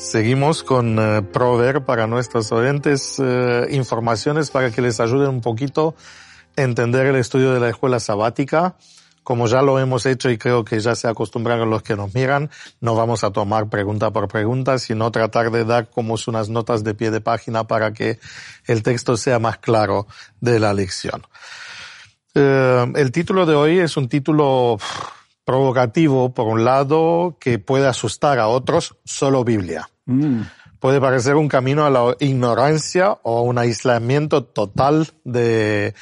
Seguimos con uh, proveer para nuestros oyentes uh, informaciones para que les ayuden un poquito a entender el estudio de la escuela sabática. Como ya lo hemos hecho y creo que ya se acostumbraron los que nos miran, no vamos a tomar pregunta por pregunta, sino tratar de dar como unas notas de pie de página para que el texto sea más claro de la lección. Uh, el título de hoy es un título provocativo, por un lado, que puede asustar a otros, solo Biblia. Mm. Puede parecer un camino a la ignorancia o un aislamiento total de,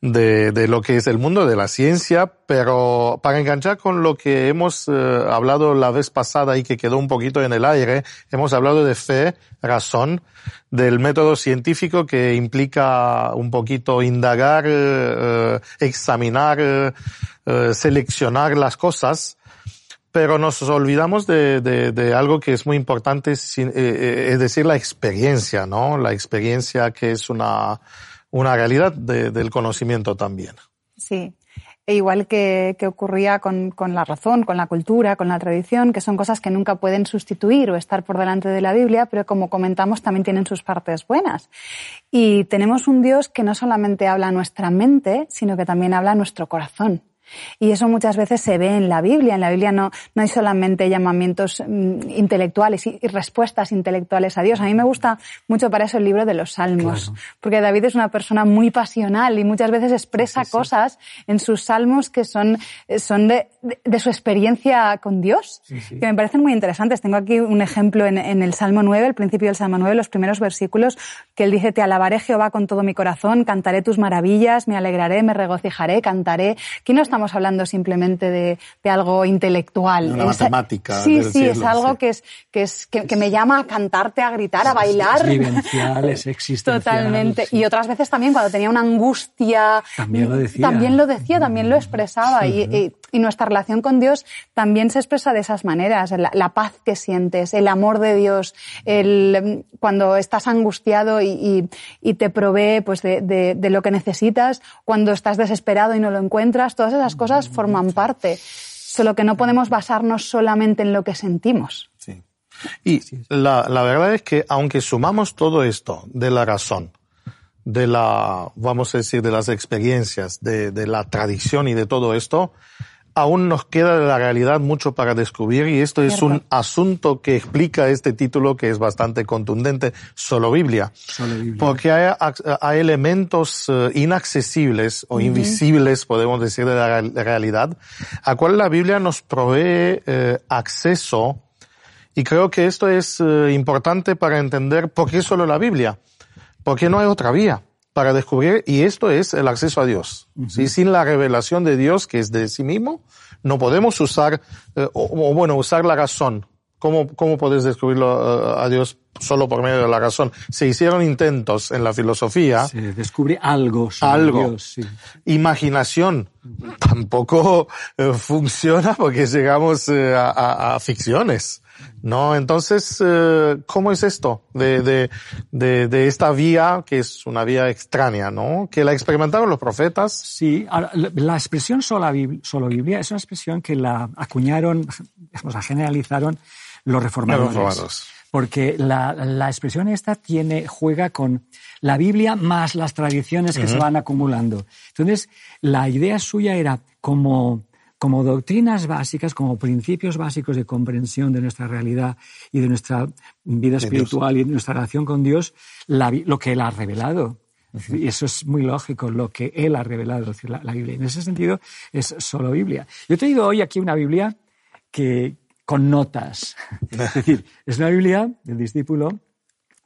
de, de, lo que es el mundo de la ciencia, pero para enganchar con lo que hemos eh, hablado la vez pasada y que quedó un poquito en el aire, hemos hablado de fe, razón, del método científico que implica un poquito indagar, eh, examinar, eh, seleccionar las cosas, pero nos olvidamos de, de, algo que es muy importante, es decir, la experiencia, ¿no? La experiencia que es una una realidad de, del conocimiento también. Sí. E igual que, que ocurría con, con, la razón, con la cultura, con la tradición, que son cosas que nunca pueden sustituir o estar por delante de la Biblia, pero como comentamos también tienen sus partes buenas. Y tenemos un Dios que no solamente habla nuestra mente, sino que también habla nuestro corazón. Y eso muchas veces se ve en la Biblia. En la Biblia no, no hay solamente llamamientos mm, intelectuales y, respuestas intelectuales a Dios. A mí me gusta mucho para eso el libro de los Salmos, porque David es una persona muy pasional y muchas veces expresa cosas en sus salmos que son, son de, de, su experiencia con Dios, que me parecen muy interesantes. Tengo aquí un ejemplo en, en, el Salmo 9, el principio del Salmo 9, los primeros versículos, que él dice, te alabaré Jehová con todo mi corazón, cantaré tus maravillas, me alegraré, me regocijaré, cantaré. ¿Quién no estamos hablando simplemente de, de algo intelectual. Una es, matemática. Sí, sí, es algo sí. que es, que es, que, que, me llama a cantarte, a gritar, a bailar. Es vivencial, es existencial. Totalmente. Y otras veces también cuando tenía una angustia. También lo decía. También lo decía, también lo expresaba. Y, y, y, nuestra relación con Dios también se expresa de esas maneras. La, la paz que sientes, el amor de Dios, el, cuando estás angustiado y, y te provee pues de, de, de lo que necesitas, cuando estás desesperado y no lo encuentras, todas esas cosas forman parte, solo que no podemos basarnos solamente en lo que sentimos. Sí. Y la, la verdad es que aunque sumamos todo esto de la razón, de la, vamos a decir, de las experiencias, de, de la tradición y de todo esto, aún nos queda de la realidad mucho para descubrir y esto es un asunto que explica este título que es bastante contundente, solo Biblia. Solo Biblia. Porque hay, hay elementos uh, inaccesibles o uh -huh. invisibles, podemos decir, de la realidad, a cual la Biblia nos provee uh, acceso y creo que esto es eh, importante para entender por qué solo la Biblia, porque no hay otra vía para descubrir, y esto es el acceso a Dios. Uh -huh. ¿sí? Sin la revelación de Dios, que es de sí mismo, no podemos usar, eh, o, o, bueno, usar la razón. ¿Cómo, cómo puedes descubrirlo uh, a Dios solo por medio de la razón? Se hicieron intentos en la filosofía. Se descubre algo sobre algo. Dios. Sí. Imaginación. Tampoco uh, funciona porque llegamos eh, a, a, a ficciones. ¿No? Entonces, eh, ¿cómo es esto de, de, de, de, esta vía que es una vía extraña, ¿no? Que la experimentaron los profetas. Sí, la expresión sola, solo Biblia es una expresión que la acuñaron, o sea, generalizaron los reformadores. Los. Porque la, la expresión esta tiene, juega con la Biblia más las tradiciones que uh -huh. se van acumulando. Entonces, la idea suya era como como doctrinas básicas, como principios básicos de comprensión de nuestra realidad y de nuestra vida espiritual y de nuestra relación con Dios, la, lo que Él ha revelado. Y eso es muy lógico, lo que Él ha revelado, decir, la, Biblia. En ese sentido, es solo Biblia. Yo he traído hoy aquí una Biblia que, con notas. es decir, es una Biblia del discípulo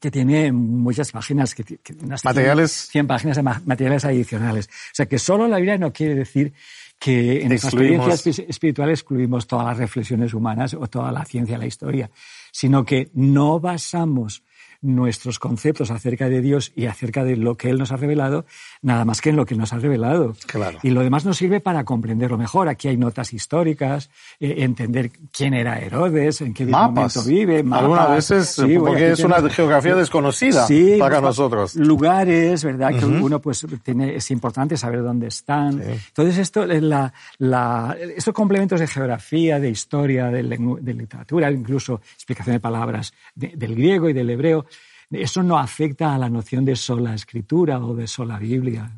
que tiene muchas páginas, que, que materiales 100 páginas de materiales adicionales. O sea que solo la Biblia no quiere decir que en nuestra experiencia espiritual excluimos todas las reflexiones humanas o toda la ciencia, la historia, sino que no basamos nuestros conceptos acerca de Dios y acerca de lo que Él nos ha revelado, nada más que en lo que nos ha revelado. Claro. Y lo demás nos sirve para comprenderlo mejor. Aquí hay notas históricas, eh, entender quién era Herodes, en qué momento vive. Mapas. Algunas veces, porque es una geografía desconocida para nosotros. Lugares, ¿verdad? Que uno, pues, tiene, es importante saber dónde están. Entonces, esto, la, la, estos complementos de geografía, de historia, de, de literatura, incluso explicación de palabras del griego y del hebreo, eso no afecta a la noción de sola escritura o de sola Biblia.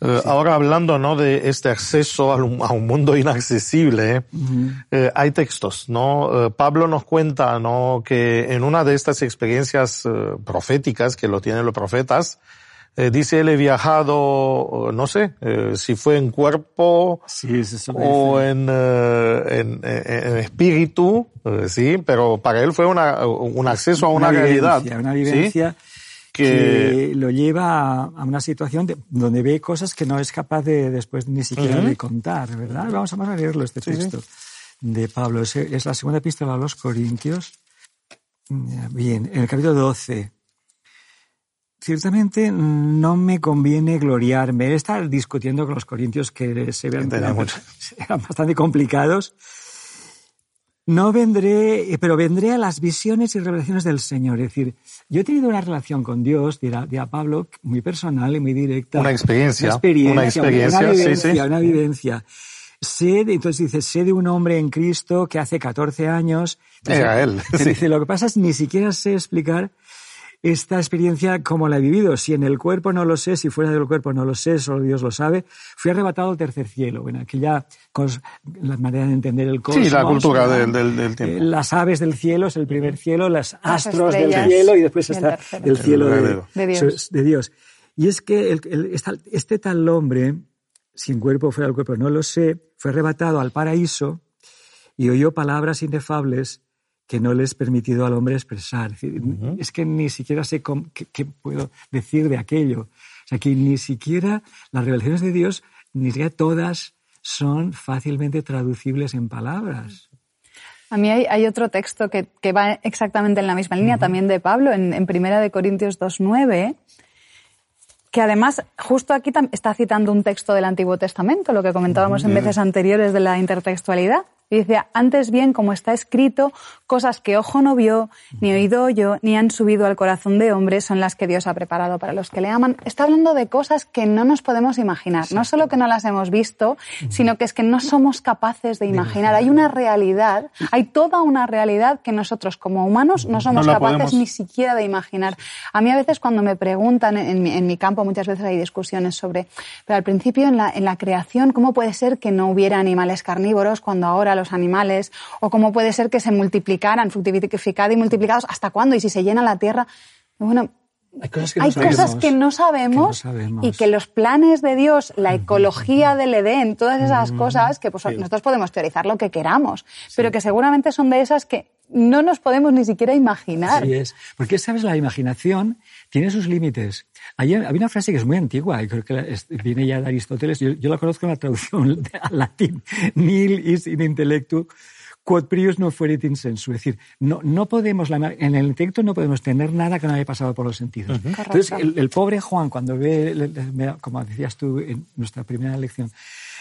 Eh, ahora hablando ¿no? de este acceso a un, mundo inaccesible, eh, hay textos, ¿no? Eh, Pablo nos cuenta ¿no? que en una de estas experiencias proféticas que lo tienen los profetas, eh, dice él he viajado, no sé, eh, si fue en cuerpo o en, eh, en, en, espíritu, sí, pero para él fue una, un acceso a una, realidad. Una vivencia que... lo lleva a una situación donde ve cosas que no es capaz de después ni siquiera de contar, ¿verdad? Vamos, a leerlo, este texto de Pablo. Es, es la segunda epístola a los Corintios. Bien, en el capítulo 12 ciertamente no me conviene gloriarme. Estar discutiendo con los corintios que se vean eran bastante complicados. No vendré, pero vendré a las visiones y revelaciones del Señor. Es decir, yo he tenido una relación con Dios, dirá, Pablo, muy personal y muy directa. Una experiencia. Una experiencia, una, experiencia, una vivencia. Una vivencia. Sé, entonces dice, sé de un hombre en Cristo que hace 14 años. Era él. Dice, lo que pasa es ni siquiera sé explicar esta experiencia como la he vivido. Si en el cuerpo no lo sé, si fuera del cuerpo no lo sé, solo Dios lo sabe. Fui arrebatado al tercer cielo. Bueno, aquella la manera de entender el cosmos. Sí, la cultura del, del, tiempo. Eh, las aves del cielo es el primer cielo, las astros del cielo y después está el, cielo de, Dios. Y es que el, este tal hombre, sin cuerpo fuera del cuerpo, no lo sé, fue arrebatado al paraíso y oyó palabras inefables que no les he permitido al hombre expresar. Es, que ni siquiera sé qué, puedo decir de aquello. O sea, que ni siquiera las revelaciones de Dios, ni siquiera todas son fácilmente traducibles en palabras. A mí hay, otro texto que, va exactamente en la misma línea, también de Pablo, en, en Primera de Corintios 2.9, que además justo aquí está citando un texto del Antiguo Testamento, lo que comentábamos en veces anteriores de la intertextualidad. Y dice, antes bien, como está escrito, cosas que ojo no vio, ni oído oyó, ni han subido al corazón de hombre, son las que Dios ha preparado para los que le aman. Está hablando de cosas que no nos podemos imaginar. No solo que no las hemos visto, sino que es que no somos capaces de imaginar. Hay una realidad, hay toda una realidad que nosotros como humanos no somos capaces ni siquiera de imaginar. A mí a veces cuando me preguntan, en mi, en mi, campo muchas veces hay discusiones sobre, pero al principio en la, en la creación, ¿cómo puede ser que no hubiera animales carnívoros cuando ahora los animales, o cómo puede ser que se multiplicaran, fructificado y multiplicados, ¿hasta cuándo? Y si se llena la tierra. Bueno, hay cosas que, no, sabemos, y que los planes de Dios, la ecología del Edén, todas esas cosas que pues, nosotros podemos teorizar lo que queramos, pero que seguramente son de esas que no nos podemos ni siquiera imaginar. Así es, porque sabes, la imaginación tiene sus límites. Hay, había una frase que es muy antigua, y creo que viene ya de Aristóteles, yo, la conozco en la traducción al latín, nil is in intellectu quod prius no fuerit in sensu. Es decir, no, no podemos, en el intelecto no podemos tener nada que no haya pasado por los sentidos. Entonces, el, pobre Juan, cuando ve, como decías tú en nuestra primera lección,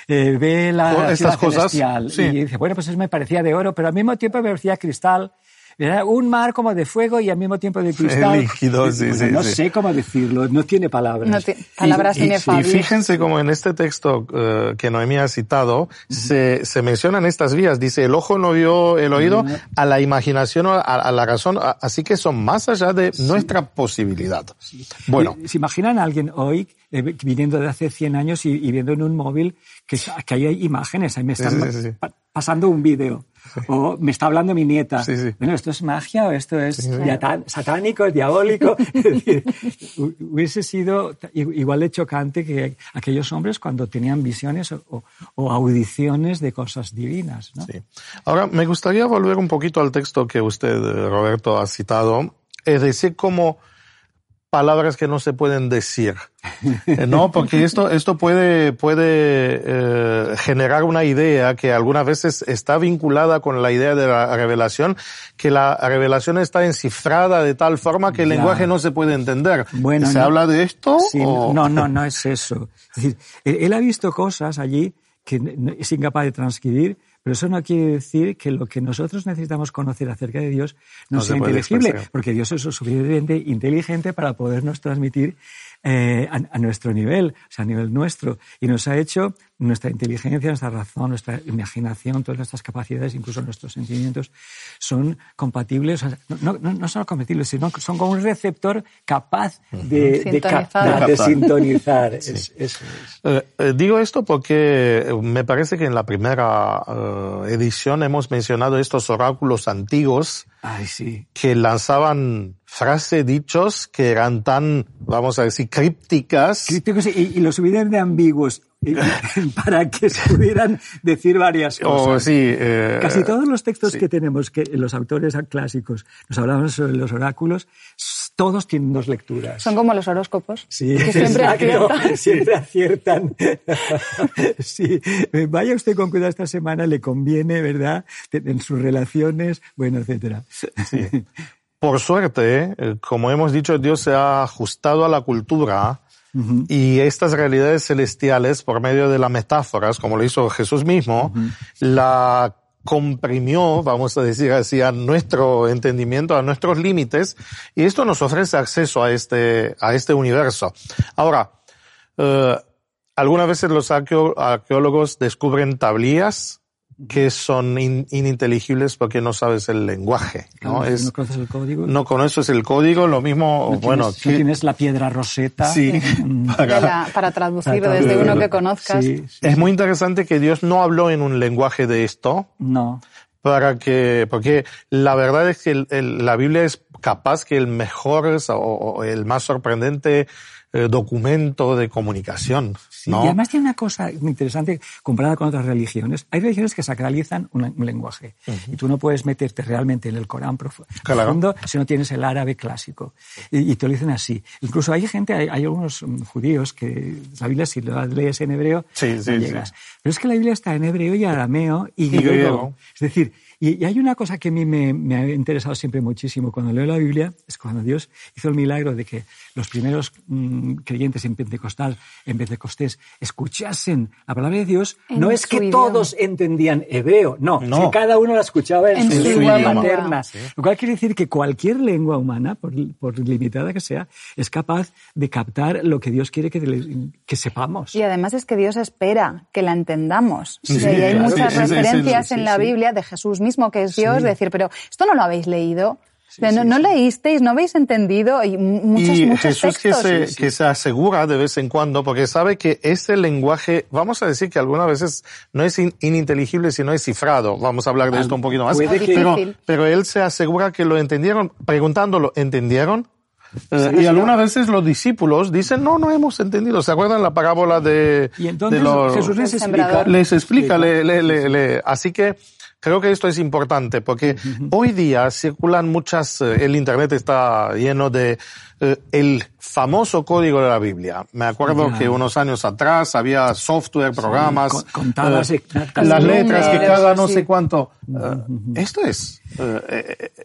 eh, ve la Estas cosas, y dice, bueno, pues eso me parecía de oro, pero al mismo tiempo me parecía cristal era un mar como de fuego y al mismo tiempo de cristal. Líquido, sí, sí, no sé cómo decirlo, no tiene palabras. No palabras y, y, fíjense como en este texto uh, que Noemí ha citado, se, se mencionan estas vías. Dice, el ojo no vio el oído, a la imaginación, a, a la razón, así que son más allá de nuestra posibilidad. Bueno. ¿Se imaginan a alguien hoy eh, viniendo de hace 100 años y, viendo en un móvil que, que hay imágenes, ahí me están pasando un vídeo. O me está hablando mi nieta. Bueno, ¿esto es magia o esto es satánico, es diabólico? es decir, hubiese sido igual de chocante que aquellos hombres cuando tenían visiones o, audiciones de cosas divinas. ¿no? Ahora, me gustaría volver un poquito al texto que usted, Roberto, ha citado. Es decir, cómo palabras que no se pueden decir, eh, ¿no? Porque esto, esto puede, puede eh, generar una idea que algunas veces está vinculada con la idea de la revelación, que la revelación está encifrada de tal forma que el lenguaje no se puede entender. Bueno, ¿Se habla de esto? No, no, no es eso. Es decir, él ha visto cosas allí que es incapaz de transcribir, pero eso no quiere decir que lo que nosotros necesitamos conocer acerca de Dios no, sea inteligible, porque Dios es suficientemente inteligente para podernos transmitir eh, a, nuestro nivel, o sea, a nivel nuestro. Y nos ha hecho nuestra inteligencia, nuestra razón, nuestra imaginación, todas nuestras capacidades, incluso nuestros sentimientos, son compatibles, no, no, no solo compatibles, sino que son como un receptor capaz de, de, sintonizar. Eh, eh, digo esto porque me parece que en la primera edición hemos mencionado estos oráculos antiguos que lanzaban frases, dichos que eran tan, vamos a decir, crípticas. Crípticos y, los subían de ambiguos para que se pudieran decir varias oh, cosas. sí, eh, Casi todos los textos que tenemos, que los autores clásicos nos hablaban sobre los oráculos, todos tienen dos lecturas. Son como los horóscopos. Sí, que siempre aciertan. Siempre aciertan. sí, vaya usted con cuidado esta semana, le conviene, ¿verdad? En sus relaciones, bueno, etcétera. Sí. Por suerte, eh, como hemos dicho, Dios se ha ajustado a la cultura y estas realidades celestiales, por medio de las metáforas, como lo hizo Jesús mismo, la comprimió, vamos a decir así, a nuestro entendimiento, a nuestros límites, y esto nos ofrece acceso a este, a este universo. Ahora, eh, algunas veces los arqueólogos descubren tablillas que son ininteligibles porque no sabes el lenguaje. ¿no? es, no conoces el código. No conoces el código, lo mismo, bueno. Tienes, no tienes la piedra roseta. Sí. Para, para traducir desde uno que conozcas. Es muy interesante que Dios no habló en un lenguaje de esto. No. Para que, porque la verdad es que la Biblia es capaz que el mejor o el más sorprendente eh, documento de comunicación. Y además tiene una cosa interesante comparada con otras religiones. Hay religiones que sacralizan un, lenguaje y tú no puedes meterte realmente en el Corán profundo si no tienes el árabe clásico. Y, te lo dicen así. Incluso hay gente, hay, algunos mm, judíos que la Biblia si la lees en hebreo no llegas. Pero es que la Biblia está en hebreo y arameo y, griego. Es decir, y, hay una cosa que a mí me, ha interesado siempre muchísimo cuando leo la Biblia, es cuando Dios hizo el milagro de que los primeros mm, creyentes en Pentecostal, en Pentecostés, escuchasen la palabra de Dios, no es que todos entendían hebreo, no, no. que cada uno la escuchaba en, su, lengua materna. Lo cual quiere decir que cualquier lengua humana, por, limitada que sea, es capaz de captar lo que Dios quiere que, que sepamos. Y además es que Dios espera que la entendamos. y hay muchas referencias en la Biblia de Jesús mismo que es Dios, decir, pero esto no lo habéis leído. no, leísteis, no habéis entendido y muchos, y Jesús que se, que se asegura de vez en cuando, porque sabe que ese lenguaje, vamos a decir que algunas veces no es ininteligible, sino es cifrado. Vamos a hablar de esto un poquito más. Pero, pero él se asegura que lo entendieron, preguntándolo, ¿entendieron? Eh, y algunas veces los discípulos dicen, no, no hemos entendido. ¿Se acuerdan la parábola de, y entonces Jesús les explica? Les explica, le, le, le, así que Creo que esto es importante porque hoy día circulan muchas, eh, el Internet está lleno de el famoso código de la Biblia. Me acuerdo que unos años atrás había software, programas, contadas eh, las letras que cada no sé cuánto. esto es.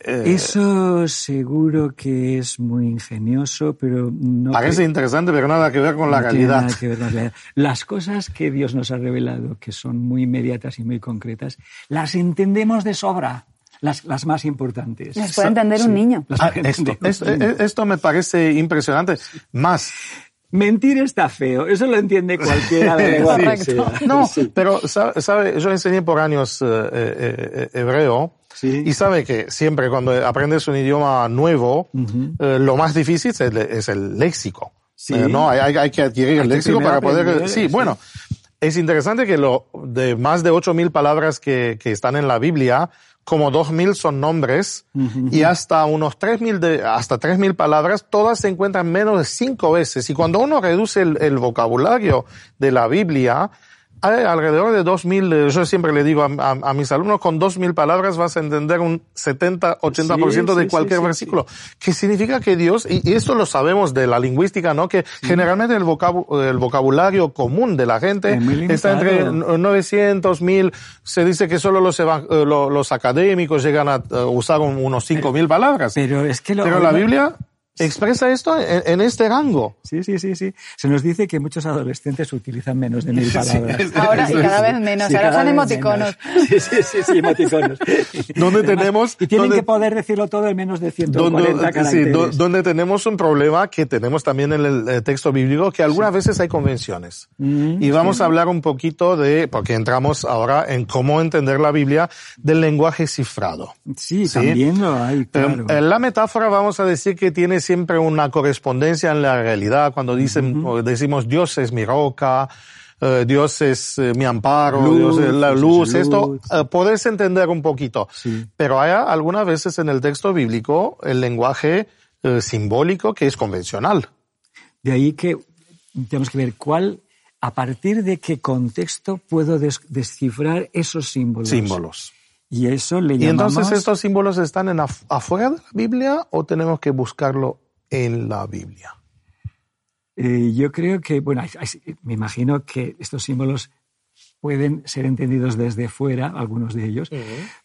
Eso seguro que es muy ingenioso, pero no. Parece interesante, pero nada que ver con la realidad. Nada que ver con la realidad. Las cosas que Dios nos ha revelado, que son muy inmediatas y muy concretas, las entendemos de sobra. Las, las, más importantes. Las puede entender un niño. Ah, esto, me parece impresionante. Más, Mentir está feo, eso lo entiende cualquiera de No, pero sabe, yo enseñé por años eh, eh, eh, hebreo y sabe que siempre cuando aprendes un idioma nuevo, lo más difícil es el, léxico. no, hay, hay, que adquirir el léxico para poder. sí, bueno, es interesante que lo de más de 8.000 palabras que, que están en la Biblia, como 2.000 son nombres y hasta unos 3.000 de, hasta 3.000 palabras, todas se encuentran menos de cinco veces. Y cuando uno reduce el vocabulario de la Biblia, hay alrededor de 2.000, eh, yo siempre le digo a, mis alumnos, con 2.000 palabras vas a entender un 70, 80% de cualquier versículo. Que significa que Dios, y, esto lo sabemos de la lingüística, ¿no? Que generalmente el, el, vocabulario común de la gente está entre 900, 1.000, se dice que solo los, eh, los académicos llegan a eh, usar unos 5.000 palabras. Pero es que lo, Pero la Biblia expresa esto en, este rango. Sí, sí, sí, sí. Se nos dice que muchos adolescentes utilizan menos de mil palabras. ahora, y cada vez menos. ahora son emoticonos. Sí, sí, sí, sí, emoticonos. ¿Dónde tenemos? Y tienen que poder decirlo todo en menos de 140 caracteres. Sí, donde tenemos un problema que tenemos también en el texto bíblico, que algunas veces hay convenciones. Mm, y vamos a hablar un poquito de, porque entramos ahora en cómo entender la Biblia, del lenguaje cifrado. Sí, también lo hay, claro. En la metáfora vamos a decir que tiene siempre una correspondencia en la realidad cuando dicen, decimos Dios es mi roca, eh, Dios es eh, mi amparo, Dios es la luz, esto uh, podés entender un poquito. Pero hay algunas veces en el texto bíblico el lenguaje simbólico que es convencional. De ahí que tenemos que ver cuál, a partir de qué contexto puedo descifrar esos símbolos. Símbolos. Y eso le llamamos... ¿Y entonces estos símbolos están en afuera de la Biblia o tenemos que buscarlo en la Biblia? Eh, yo creo que, bueno, me imagino que estos símbolos pueden ser entendidos desde fuera, algunos de ellos,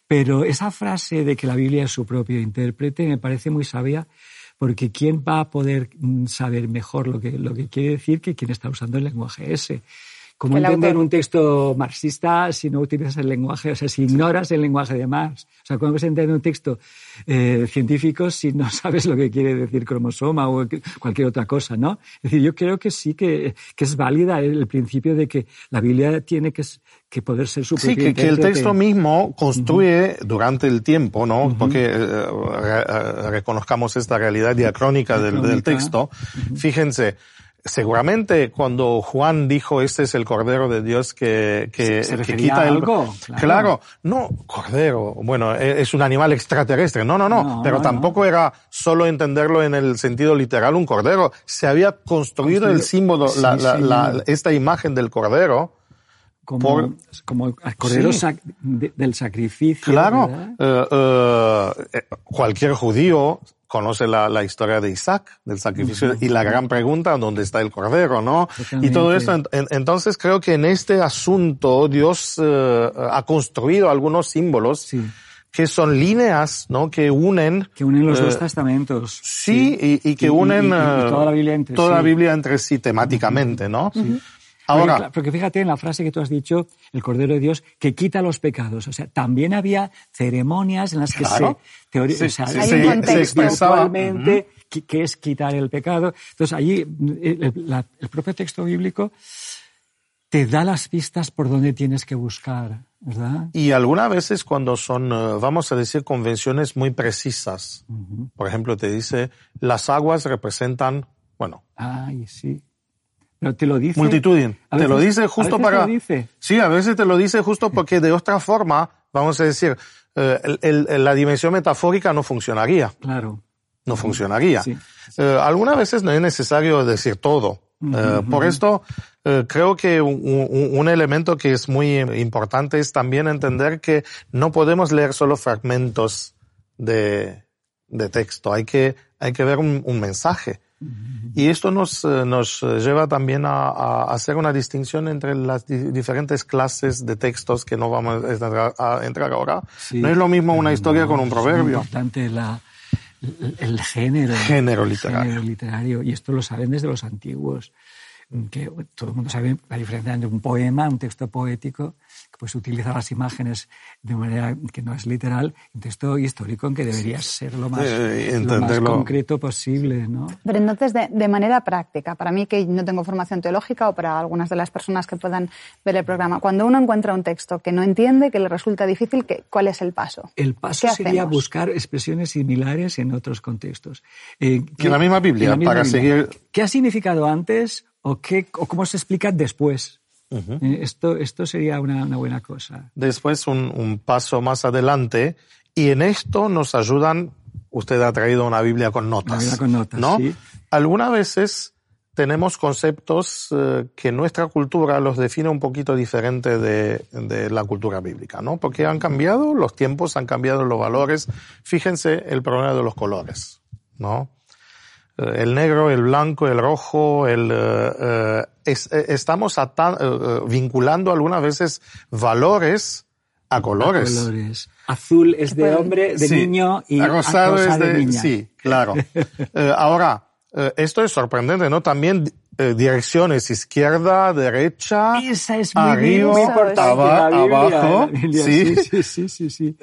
pero esa frase de que la Biblia es su propio intérprete me parece muy sabia porque ¿quién va a poder mm, saber mejor lo que, lo que quiere decir que quien está usando el lenguaje ese? ¿Cómo entender un texto marxista si no utilizas el lenguaje, o sea, si ignoras el lenguaje de Marx? O sea, ¿cómo puedes entender un texto eh, científico si no sabes lo que quiere decir cromosoma o cualquier otra cosa, no? Es decir, yo creo que sí que, que es válida el principio de que la Biblia tiene que, que poder ser su Sí, que, que, el texto mismo construye durante el tiempo, ¿no? Porque eh, eh, reconozcamos esta realidad diacrónica del, del texto. Fíjense, seguramente cuando Juan dijo este es el cordero de Dios que, que, que quita el claro. claro. no cordero bueno e, es un animal extraterrestre no no no, pero tampoco era solo entenderlo en el sentido literal un cordero se había construido, el símbolo la, la, esta imagen del cordero como, como el cordero del sacrificio. Claro, eh, eh, cualquier judío conoce la, la, historia de Isaac, del sacrificio, y la gran pregunta, ¿dónde está el cordero, no? Y todo esto, entonces creo que en este asunto Dios eh, ha construido algunos símbolos que son líneas, ¿no? Que unen... Que unen los dos eh, testamentos. Sí, Y, y, que unen toda la Biblia entre toda la Biblia entre sí temáticamente, ¿no? Ahora, porque, fíjate en la frase que tú has dicho, el Cordero de Dios, que quita los pecados. O sea, también había ceremonias en las que se, o sea, se, expresaba qué es quitar el pecado. Entonces, allí el, propio texto bíblico te da las pistas por donde tienes que buscar, ¿verdad? Y algunas veces cuando son, eh, vamos a decir, convenciones muy precisas, por ejemplo, te dice, las aguas representan, bueno. Ay, sí pero te lo dice. Multitudin. te lo dice justo para. dice. Sí, a veces te lo dice justo porque de otra forma, vamos a decir, eh, la dimensión metafórica no funcionaría. Claro. No funcionaría. Eh, algunas veces no es necesario decir todo. Eh, por esto, creo que un, elemento que es muy importante es también entender que no podemos leer solo fragmentos de, de texto. Hay que, hay que ver un mensaje. Y esto nos, eh, nos lleva también a, a, hacer una distinción entre las diferentes clases de textos que no vamos a entrar, ahora. no es lo mismo una historia con un proverbio. Es importante la, el, género. Género literario. Género literario. Y esto lo saben desde los antiguos. Que todo el mundo sabe la diferencia entre un poema, un texto poético, pues utiliza las imágenes de manera que no es literal, un texto histórico en que debería ser lo más, concreto posible. ¿no? Pero entonces, de, manera práctica, para mí que no tengo formación teológica o para algunas de las personas que puedan ver el programa, cuando uno encuentra un texto que no entiende, que le resulta difícil, ¿cuál es el paso? El paso sería buscar expresiones similares en otros contextos. Eh, que la misma Biblia, para seguir... ¿Qué ha significado antes o, qué, o cómo se explica después? Eh, esto, esto sería una, buena cosa. Después un, paso más adelante, y en esto nos ayudan, usted ha traído una Biblia con notas. Una Biblia con notas, ¿no? Sí. Algunas veces tenemos conceptos eh, que nuestra cultura los define un poquito diferente de, de, la cultura bíblica, ¿no? Porque han cambiado los tiempos, han cambiado los valores. Fíjense el problema de los colores, ¿no? El negro, el blanco, el rojo, el, eh, estamos vinculando algunas veces valores a colores. colores. Azul es de hombre, de niño y rosado es de, niña. Sí, claro. ahora, esto es sorprendente, ¿no? También direcciones izquierda, derecha, Esa es muy arriba, abajo. ¿Sí? sí, sí, sí, sí.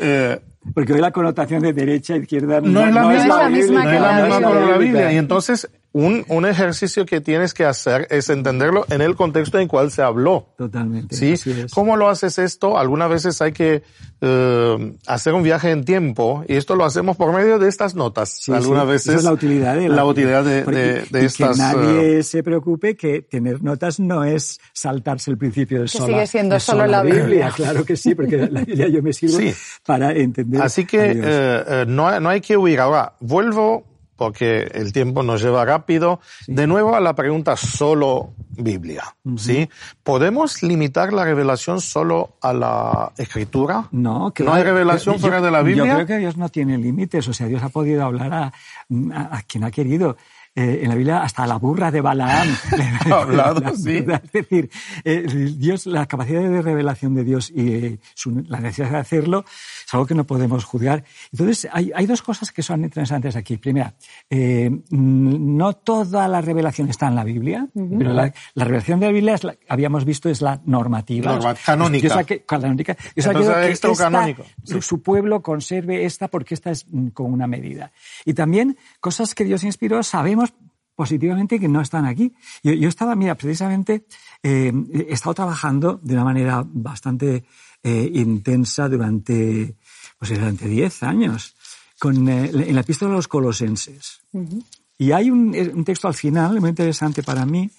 Porque hoy la connotación de derecha, izquierda no, es la misma, no es la misma la Biblia. Y entonces un, un, ejercicio que tienes que hacer es entenderlo en el contexto en el cual se habló. Totalmente. ¿Sí? ¿Cómo lo haces esto? Algunas veces hay que eh, hacer un viaje en tiempo y esto lo hacemos por medio de estas notas. Sí, Algunas veces. Esa es la utilidad de, la, utilidad de, de, de estas. Que nadie eh, se preocupe que tener notas no es saltarse el principio de sola. Sigue siendo solo la Biblia. Claro que sí, porque la Biblia yo me sirvo para entender. Así que eh, eh, no, no hay que huir. Ahora, vuelvo porque el tiempo nos lleva rápido. De nuevo a la pregunta solo Biblia, ¿sí? ¿Podemos limitar la revelación solo a la escritura? No, que ¿No hay revelación fuera de la Biblia? Yo creo que Dios no tiene límites, o sea, Dios ha podido hablar a, a quien ha querido. Eh, en la Biblia hasta la burra de Balaam. hablado, sí. Es decir, eh, Dios, la capacidad de revelación de Dios y eh, la necesidad de hacerlo es algo que no podemos juzgar. Entonces, hay, hay dos cosas que son interesantes aquí. Primera, no toda la revelación está en la Biblia, pero la, revelación de la Biblia, habíamos visto, es la normativa. Norma, canónica. que, canónica. que canónico. Su, su, pueblo conserve esta porque esta es mm, con una medida. Y también cosas que Dios inspiró, sabemos positivamente que no están aquí. Yo, estaba, mira, precisamente eh, he estado trabajando de una manera bastante eh, intensa durante, pues durante 10 años con, eh, en la epístola de los colosenses. Y hay un, texto al final muy interesante para mí.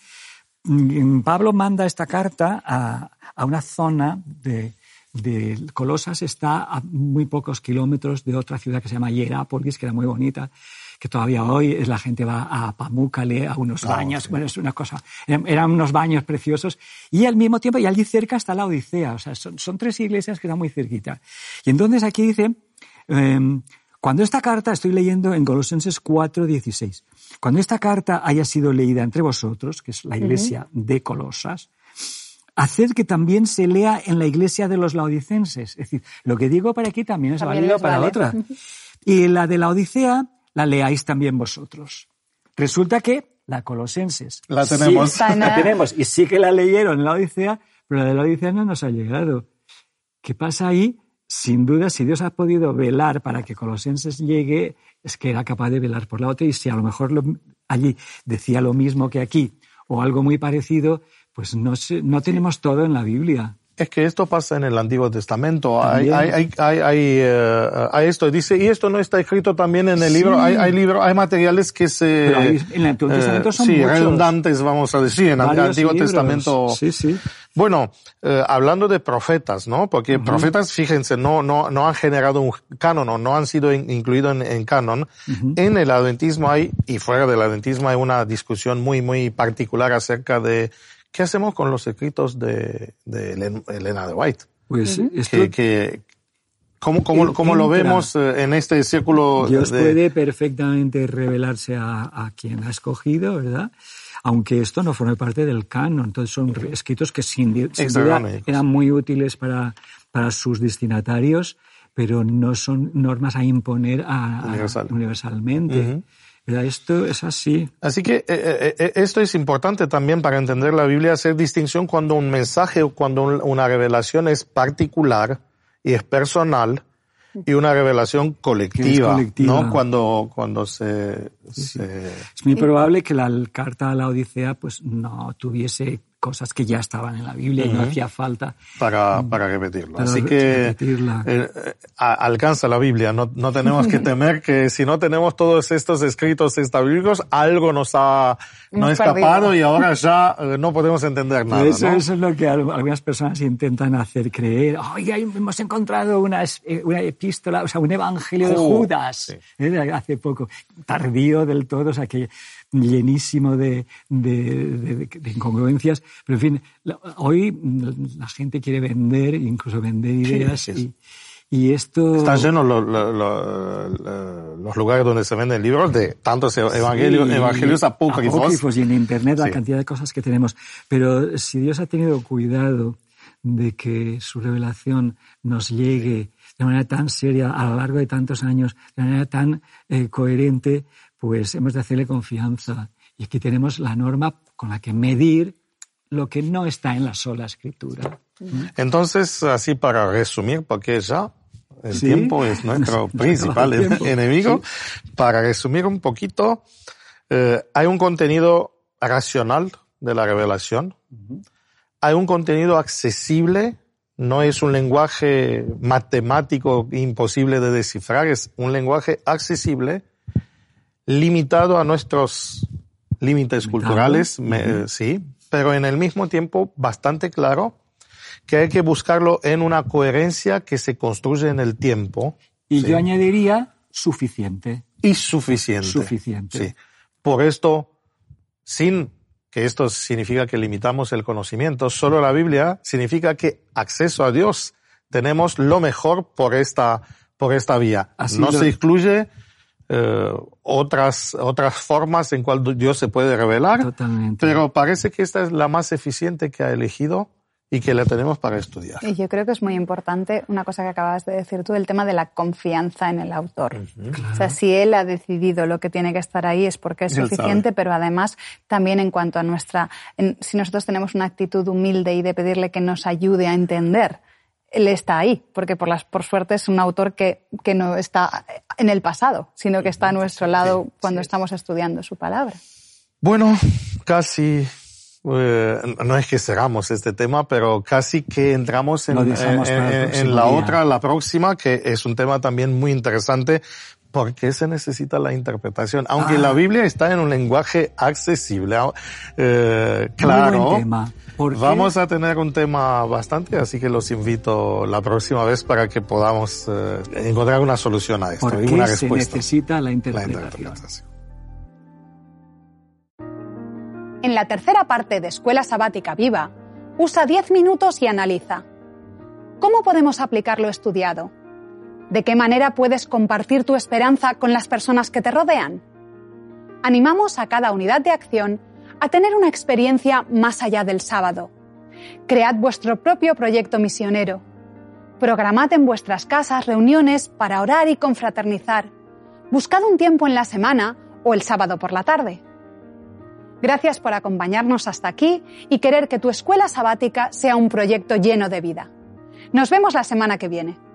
Mm, Pablo manda esta carta a, a una zona de, de Colosas, está a muy pocos kilómetros de otra ciudad que se llama Hierápolis, que era muy bonita que todavía hoy la gente va a Pamukkale, a unos ah, baños, bueno, es una cosa, eran unos baños preciosos, y al mismo tiempo, y allí cerca está la Odisea, o sea, son, tres iglesias que están muy cerquita. Y entonces aquí dice, em, cuando esta carta, estoy leyendo en Colosenses 4:16, cuando esta carta haya sido leída entre vosotros, que es la iglesia de Colosas, haced que también se lea en la iglesia de los laodicenses. Es decir, lo que digo para aquí también es válido para la otra. Y la de la Odisea la leáis también vosotros. Resulta que la Colosenses. La tenemos. la tenemos. Y sí que la leyeron en la Odisea, pero la de la Odisea no nos ha llegado. ¿Qué pasa ahí? Sin duda, si Dios ha podido velar para que Colosenses llegue, es que era capaz de velar por la otra. Y si a lo mejor allí decía lo mismo que aquí, o algo muy parecido, pues no, no tenemos todo en la Biblia. Es que esto pasa en el Antiguo Testamento. Hay, hay, hay, hay, uh, hay, esto. Dice, y esto no está escrito también en el libro. Hay, hay libro, hay materiales que se... en el Antiguo Testamento son Sí, redundantes, vamos a decir. En el Antiguo Testamento... Sí, sí. Bueno, eh, hablando de profetas, ¿no? Porque profetas, fíjense, no, no, no han generado un canon o no han sido incluidos en, canon. En el adventismo hay, y fuera del adventismo hay una discusión muy, muy particular acerca de ¿Qué hacemos con los escritos de, Elena de White? Pues que, ¿Cómo, cómo, lo vemos eh, en este círculo? Dios puede perfectamente revelarse a, quien ha escogido, ¿verdad? Aunque esto no forme parte del canon. Entonces son escritos que sin, duda eran muy útiles para, para sus destinatarios, pero no son normas a imponer universalmente. Esto es así. Así que eh, eh, eh, esto es importante también para entender la Biblia, hacer distinción cuando un mensaje o cuando una revelación es particular y es personal y una revelación colectiva, ¿no? Cuando, cuando se, Es muy probable que la carta a la Odisea pues no tuviese cosas que ya estaban en la Biblia y no hacía falta. Para, mm, para repetirlo. Así que eh, eh, alcanza la Biblia. No, no tenemos que temer que si no tenemos todos estos escritos estabílicos, algo nos ha no escapado y ahora ya eh, no podemos entender nada. Eso, eso, es lo que algunas personas intentan hacer creer. Oye, hemos encontrado una, una epístola, o sea, un evangelio de oh, Judas hace poco. Tardío del todo, o sea, que llenísimo de, de, incongruencias. Pero en fin, hoy la gente quiere vender, incluso vender ideas y, y esto... Están llenos los, lugares donde se venden libros de tantos evangelios, evangelios apócrifos. y en Internet la cantidad de cosas que tenemos. Pero si Dios ha tenido cuidado de que su revelación nos llegue de manera tan seria a lo largo de tantos años, de manera tan eh, coherente, pues hemos de hacerle confianza. Y aquí tenemos la norma con la que medir lo que no está en la sola escritura. Entonces, así para resumir, porque ya el tiempo es nuestro principal enemigo, para resumir un poquito, eh, hay un contenido racional de la revelación, hay un contenido accesible, no es un lenguaje matemático imposible de descifrar, es un lenguaje accesible, limitado a nuestros límites culturales, sí, pero en el mismo tiempo bastante claro que hay que buscarlo en una coherencia que se construye en el tiempo. Y yo añadiría suficiente. Y suficiente. Suficiente. Sí. Por esto, sin que esto significa que limitamos el conocimiento, solo la Biblia significa que acceso a Dios tenemos lo mejor por esta, por esta vía. no se excluye eh, otras, otras formas en cual Dios se puede revelar. Totalmente. Pero parece que esta es la más eficiente que ha elegido y que la tenemos para estudiar. Y yo creo que es muy importante una cosa que acabas de decir tú, el tema de la confianza en el autor. O sea, si él ha decidido lo que tiene que estar ahí es porque es suficiente, pero además también en cuanto a nuestra, si nosotros tenemos una actitud humilde y de pedirle que nos ayude a entender, él está ahí, porque por, las, por suerte es un autor que, que no está en el pasado, sino que está a nuestro lado cuando estamos estudiando su palabra. Bueno, casi eh, no es que cerramos este tema, pero casi que entramos en, en, la otra, la próxima, que es un tema también muy interesante. ¿Por qué se necesita la interpretación? Aunque la ah. Biblia está en un lenguaje accesible, eh, claro. Vamos a tener un tema bastante, así que los invito la próxima vez para que podamos eh, encontrar una solución a esto ¿Por qué una se necesita la interpretación? En la tercera parte de Escuela Sabática Viva, usa 10 minutos y analiza. ¿Cómo podemos aplicar lo estudiado? ¿De qué manera puedes compartir tu esperanza con las personas que te rodean? Animamos a cada unidad de acción a tener una experiencia más allá del sábado. Cread vuestro propio proyecto misionero. Programad en vuestras casas reuniones para orar y confraternizar. Buscad un tiempo en la semana o el sábado por la tarde. Gracias por acompañarnos hasta aquí y querer que tu escuela sabática sea un proyecto lleno de vida. Nos vemos la semana que viene.